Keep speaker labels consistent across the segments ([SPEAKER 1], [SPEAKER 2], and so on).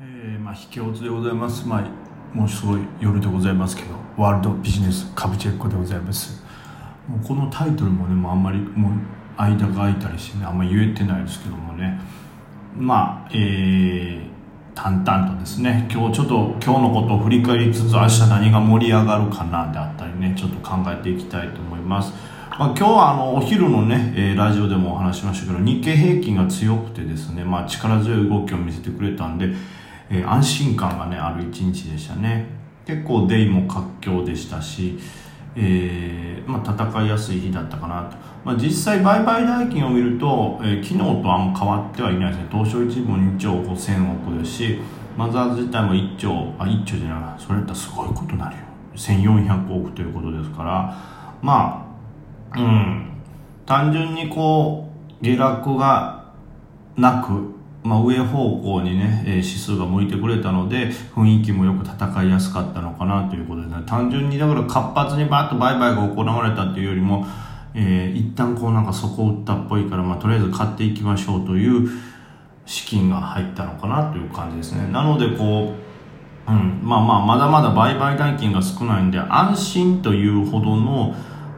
[SPEAKER 1] えーまあ、引け落ちでございます、まあ、もうすごい夜でございますけどワールドビジネス株チェックでございます。もうこのタイトルもねもうあんまりもう間が空いたりしてねあんまり言えてないですけどもね。まあえー、淡々とですね。今日ちょっと今日のことを振り返りつつ明日何が盛り上がるかなであったりねちょっと考えていきたいと思います。まあ、今日はあのお昼のね、えーラジオでもお話しましたけど日経平均が強くてですね、まあ、力強い動きを見せてくれたんで、えー安心感がねある一日でしたね。結構デイも活況でしたし、えーまあ、戦いやすい日だったかなと、まあ、実際売買代金を見ると、えー昨日とあんま変わってはいないですね。東証一部も2兆5000億ですしマザーズ自体も1兆あ1兆じゃないそれだったらすごいことになるよ。1400億ということですから。まあうん、単純にこう下落がなく、まあ、上方向にね、えー指数が向いてくれたので雰囲気もよく戦いやすかったのかなということでね。単純にだから活発にバッと売買が行われたっていうよりも、えー一旦こうなんか底を打ったっぽいから、まあ、とりあえず買っていきましょうという資金が入ったのかなという感じですね。なのでこううん、まあまあまだまだ売買代金が少ないんで安心というほどの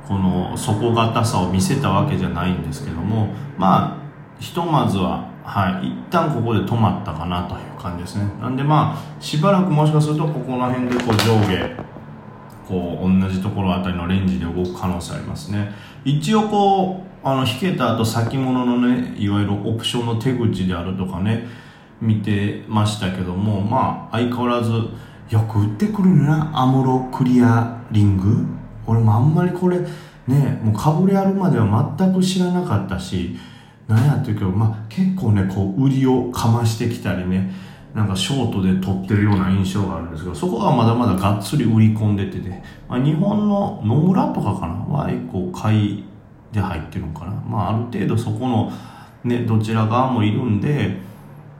[SPEAKER 1] この底堅さを見せたわけじゃないんですけどもまあひとまずははい。一旦ここで止まったかなという感じですね。なんでまあしばらくもしかするとここら辺でこう上下こう同じところあたりのレンジで動く可能性ありますね。一応こうあの引けた後先物のねいわゆるオプションの手口であるとかね見てましたけどもまあ相変わらずよく売ってくるなアムロクリアリング。俺もあんまりこれねもうかぶれあるまでは全く知らなかったしなんやっていうけど、まあ、結構ねこう売りをかましてきたりねなんかショートで取ってるような印象があるんですけどそこがまだまだがっつり売り込んでてて、まあ、日本の野村とかかなは一個買いで入ってるのかな、まあ、ある程度そこの、ね、どちら側もいるんで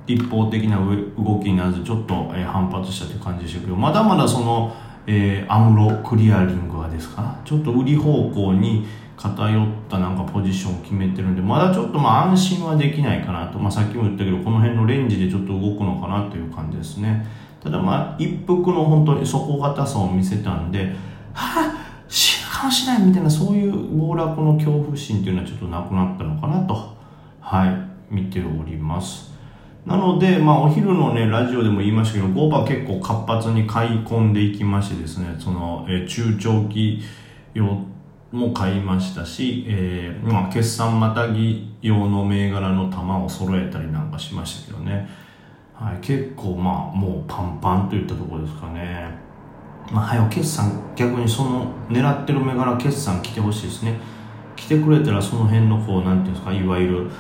[SPEAKER 1] 一方的な動きにならずちょっと、え反発したという感じでしたけどまだまだその、えーアムロクリアリングはですかちょっと売り方向に偏ったなんかポジションを決めてるんでまだちょっとまあ安心はできないかなと、まあ、さっきも言ったけどこの辺のレンジでちょっと動くのかなという感じですね。ただまあ一服の本当に底堅さを見せたんではあ死ぬかもしれないみたいなそういう暴落の恐怖心っていうのはちょっとなくなったのかなと。はい見ております。なので、まあ、お昼のね、ラジオでも言いましたけど、5番結構活発に買い込んでいきましてですね、その、え中長期用も買いましたし、えーまあ、決算またぎ用の銘柄の玉を揃えたりなんかしましたけどね、はい、結構まあ、もうパンパンといったところですかね。まあ、はよ決算、逆にその狙ってる銘柄決算来てほしいですね。来てくれたらその辺のこう、なんていうんですか、いわゆる、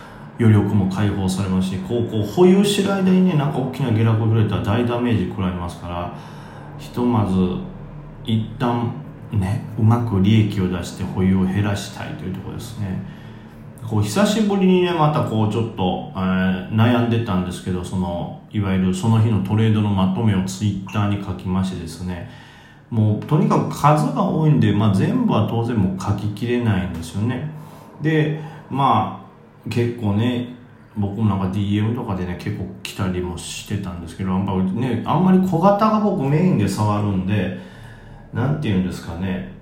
[SPEAKER 1] 余力も解放されますしこうこう保有してる間にねなんか大きな下落が触れたら大ダメージ食らいますからひとまず一旦ねうまく利益を出して保有を減らしたいというところですね。こう久しぶりにねまたこうちょっと、えー悩んでたんですけどそのいわゆるその日のトレードのまとめをツイッターに書きましてですね。もうとにかく数が多いんで、まあ、全部は当然もう書ききれないんですよね。でまあ結構ね僕もなんか DM とかでね結構来たりもしてたんですけどやっぱねあんまり小型が僕メインで触るんでなんて言うんですかね。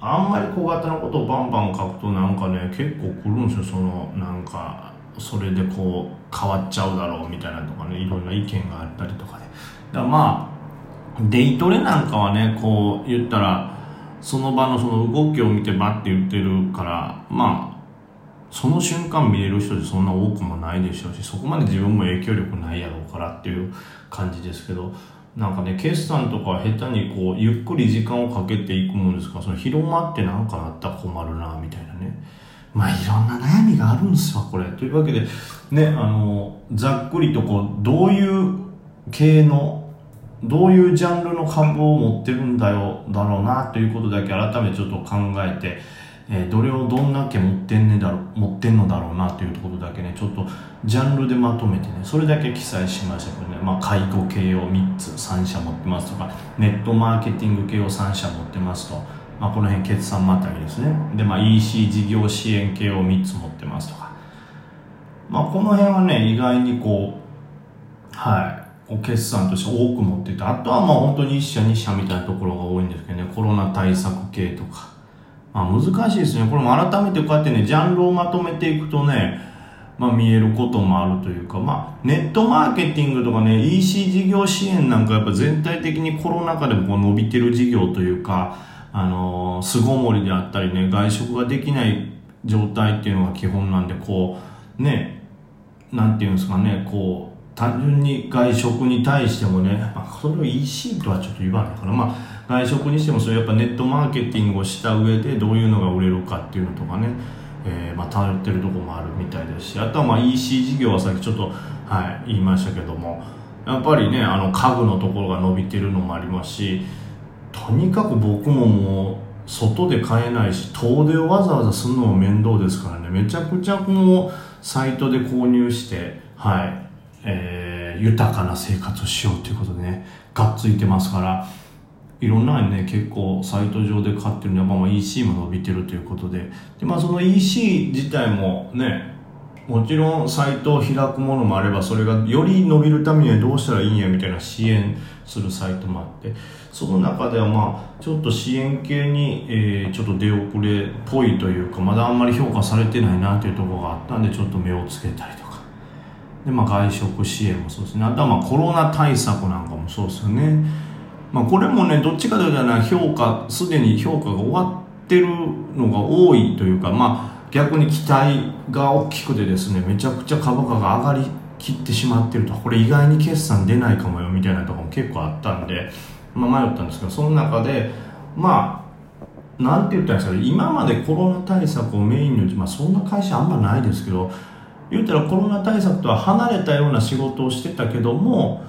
[SPEAKER 1] あんまり小型のことをバンバン書くとなんかね結構来るんですよ。そのなんかそれでこう変わっちゃうだろうみたいなとかねいろんな意見があったりとかでだまあデイトレなんかはねこう言ったらその場のその動きを見てバッて言ってるからまあその瞬間見れる人でそんな多くもないでしょうしそこまで自分も影響力ないやろうからっていう感じですけどなんかね決算とか下手にこうゆっくり時間をかけていくもんですか？らその広まってなんかなったら困るなみたいなね。まあいろんな悩みがあるんですよこれ。というわけでねあのざっくりとこうどういう系のどういうジャンルの株を持ってるんだよだろうなということだけ改めてちょっと考えて、えーどれをどんだけ持ってん,、ね、だろ持ってんのだろうなというところだけねちょっとジャンルでまとめてねそれだけ記載しましたけどね、まあ、介護系を3つ3社持ってますとかネットマーケティング系を3社持ってますと、まあ、この辺決算またぎですね。で、まあ、EC 事業支援系を3つ持ってますとか。まあこの辺はね意外にこうはい決算として多く持っててあとはまあ本当に1社2社みたいなところが多いんですけどねコロナ対策系とか、まあ、難しいですね。これも改めてこうやってねジャンルをまとめていくとねまあ、見えることもあるというか、まあ、ネットマーケティングとかね EC 事業支援なんかやっぱ全体的にコロナ禍でもこう伸びてる事業というかあの巣ごもりであったりね外食ができない状態っていうのが基本なんでこうねなんていうんですかねこう単純に外食に対してもね、まあ、それを EC とはちょっと言わないから、まあ、外食にしてもそれやっぱネットマーケティングをした上でどういうのが売れるかっていうのとかね。えー、まあ、頼ってるとこもあるみたいですしあとはまあ EC 事業はさっきちょっと、はい、言いましたけどもやっぱりねあの家具のところが伸びてるのもありますしとにかく僕ももう外で買えないし遠出をわざわざするのも面倒ですからね。めちゃくちゃもうサイトで購入してはいえー、豊かな生活をしようということでねがっついてますからいろんなね結構サイト上で買ってるのは、まあ、EC も伸びてるということで。で、まあ、その EC 自体もねもちろんサイトを開くものもあればそれがより伸びるためにはどうしたらいいんやみたいな支援するサイトもあって。その中ではまあちょっと支援系に、えー、ちょっと出遅れっぽいというかまだあんまり評価されてないなというところがあったんでちょっと目をつけたりとか。で、まあ、外食支援もそうですね。あとはまあコロナ対策なんかもそうですよね。まあ、これもねどっちかというと評価すでに評価が終わってるのが多いというかまあ逆に期待が大きくてですねめちゃくちゃ株価が上がりきってしまってると。これ意外に決算出ないかもよみたいなところも結構あったんで、まあ、迷ったんですけどその中でまあなんて言ったらいいんですか今までコロナ対策をメインに、まあ、そんな会社あんまないですけど言ったらコロナ対策とは離れたような仕事をしてたけども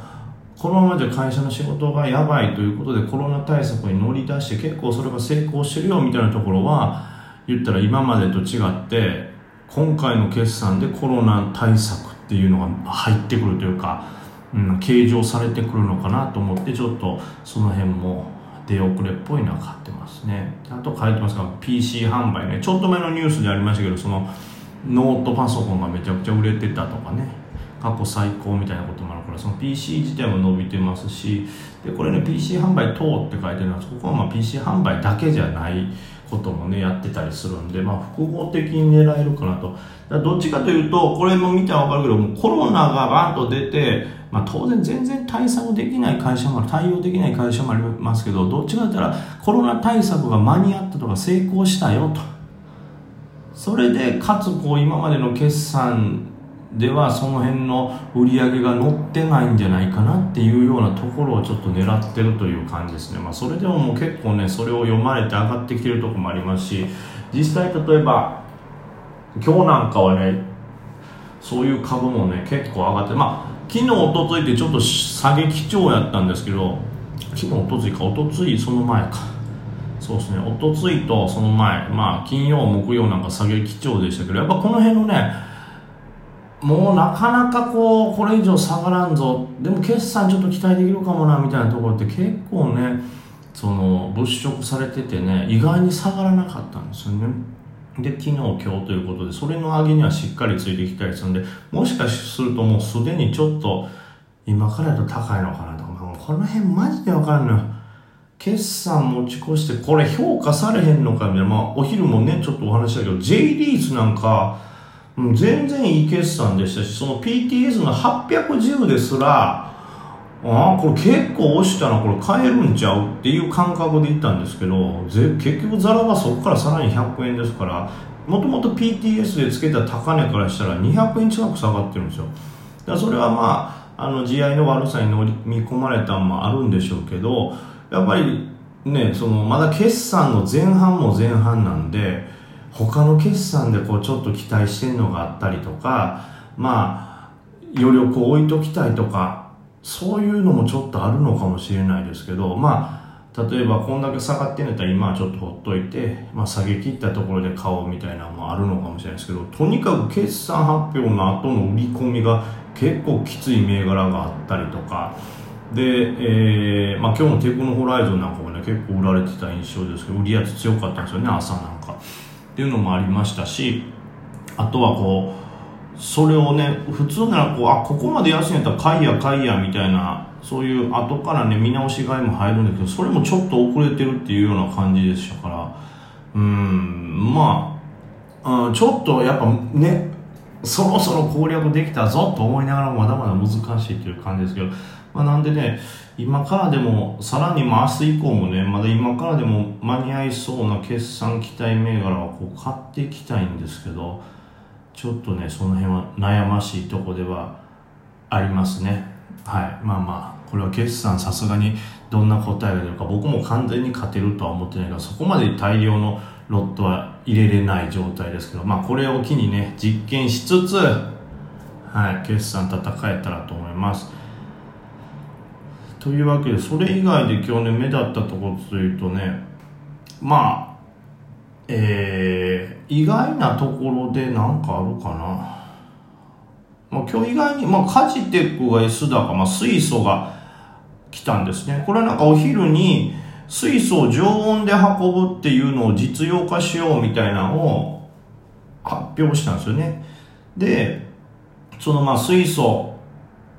[SPEAKER 1] このままじゃ会社の仕事がやばいということでコロナ対策に乗り出して結構それが成功してるよみたいなところは言ったら今までと違って今回の決算でコロナ対策っていうのが入ってくるというか、うん、計上されてくるのかなと思ってちょっとその辺も出遅れっぽいのは買ってますね。あと書いてますが PC 販売ね。ちょっと前のニュースでありましたけどそのノートパソコンがめちゃくちゃ売れてたとかね。過去最高みたいなこともあるからその PC 自体も伸びてますしでこれね PC 販売等って書いてるのはここはまあ PC 販売だけじゃないこともねやってたりするんで、まあ、複合的に狙えるかなと。どっちかというとこれも見たら分かるけどもコロナがバーンと出て、まあ、当然全然対策できない会社も対応できない会社もありますけどどっちかといったらコロナ対策が間に合ったとか成功したよと。それでかつこう今までの決算ではその辺の売り上げが乗ってないんじゃないかなっていうようなところをちょっと狙ってるという感じですね、まあ、それでももう結構ねそれを読まれて上がってきてるとこもありますし実際例えば今日なんかはねそういう株もね結構上がってまあ昨日おとついてちょっと下げ基調やったんですけど昨日おとついかおとついその前か。そうですねおとついとその前まあ金曜木曜なんか下げ基調でしたけどやっぱこの辺のねもうなかなかこうこれ以上下がらんぞ。でも決算ちょっと期待できるかもなみたいなところって結構ねその物色されててね意外に下がらなかったんですよね。で昨日今日ということでそれの上げにはしっかりついてきたりするんでもしかするともうすでにちょっと今からやと高いのかなとか、この辺マジでわかんない決算持ち越してこれ評価されへんのかみたいな、まあ、お昼もねちょっとお話したけど J リーズなんか全然いい決算でしたしその PTS の810ですらああこれ結構押したなこれ買えるんちゃうっていう感覚で言ったんですけど結局ザラはそこからさらに100円ですからもともと PTS でつけた高値からしたら200円近く下がってるんですよ。だそれはまああの地合いの悪さに乗り見込まれたんもあるんでしょうけどやっぱりねそのまだ決算の前半も前半なんで他の決算でこうちょっと期待してるのがあったりとかまあ余力を置いときたいとかそういうのもちょっとあるのかもしれないですけどまあ例えばこんだけ下がってんだったら今はちょっとほっといて、まあ、下げ切ったところで買おうみたいなのもあるのかもしれないですけどとにかく決算発表の後の売り込みが結構きつい銘柄があったりとかで、えーまあ、今日のテクノホライゾンなんかもね結構売られてた印象ですけど売り圧強かったんですよね朝なんか。ていうのもありましたしあとはこうそれをね普通ならこうあここまで安いんやったら買いや買いやみたいなそういう後からね見直し買いも入るんだけどそれもちょっと遅れてるっていうような感じでしたからうんまあ、うん、ちょっとやっぱねそろそろ攻略できたぞと思いながらまだまだ難しいっていう感じですけど、まあ、なんでね今からでもさらに明日以降もねまだ今からでも間に合いそうな決算期待銘柄はこう買っていきたいんですけどちょっとねその辺は悩ましいとこではありますね。はい。まあまあこれは決算さすがにどんな答えが出るか僕も完全に勝てるとは思ってないからそこまで大量のロットは入れれない状態ですけどまあこれを機にね実験しつつはい決算戦えたらと思います。というわけでそれ以外で今日ね目立ったところというとねまあえー、意外なところで何かあるかな、まあ、今日意外に、まあ、カジテックが S 高、まあ、水素が来たんですね。これはなんかお昼に水素を常温で運ぶっていうのを実用化しようみたいなのを発表したんですよね。でそのまあ水素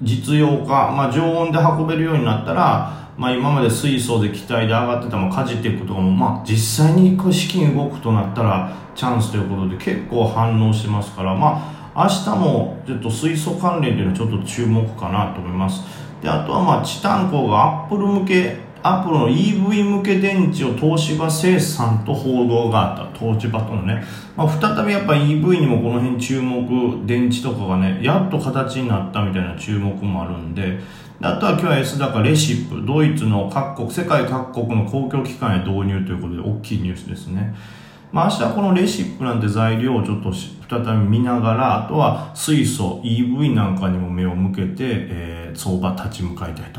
[SPEAKER 1] 実用化、まあ、常温で運べるようになったらまあ、今まで水素で気体で上がってたもかじっていくことかも、まあ、実際に資金動くとなったらチャンスということで結構反応してますから、まあ、明日もちょっと水素関連というのはちょっと注目かなと思います。であとはまあチタン鋼がアップル向けアップルの EV 向け電池を東芝生産と報道があった。東芝とのね、まあ、再びやっぱ EV にもこの辺注目電池とかがねやっと形になったみたいな注目もあるんで。あとは今日は S 高レシップ、ドイツの各国、世界各国の公共機関へ導入ということで大きいニュースですね。まあ明日はこのレシップなんて材料をちょっと再び見ながら、あとは水素、EV なんかにも目を向けて、えー、相場立ち向かいたいと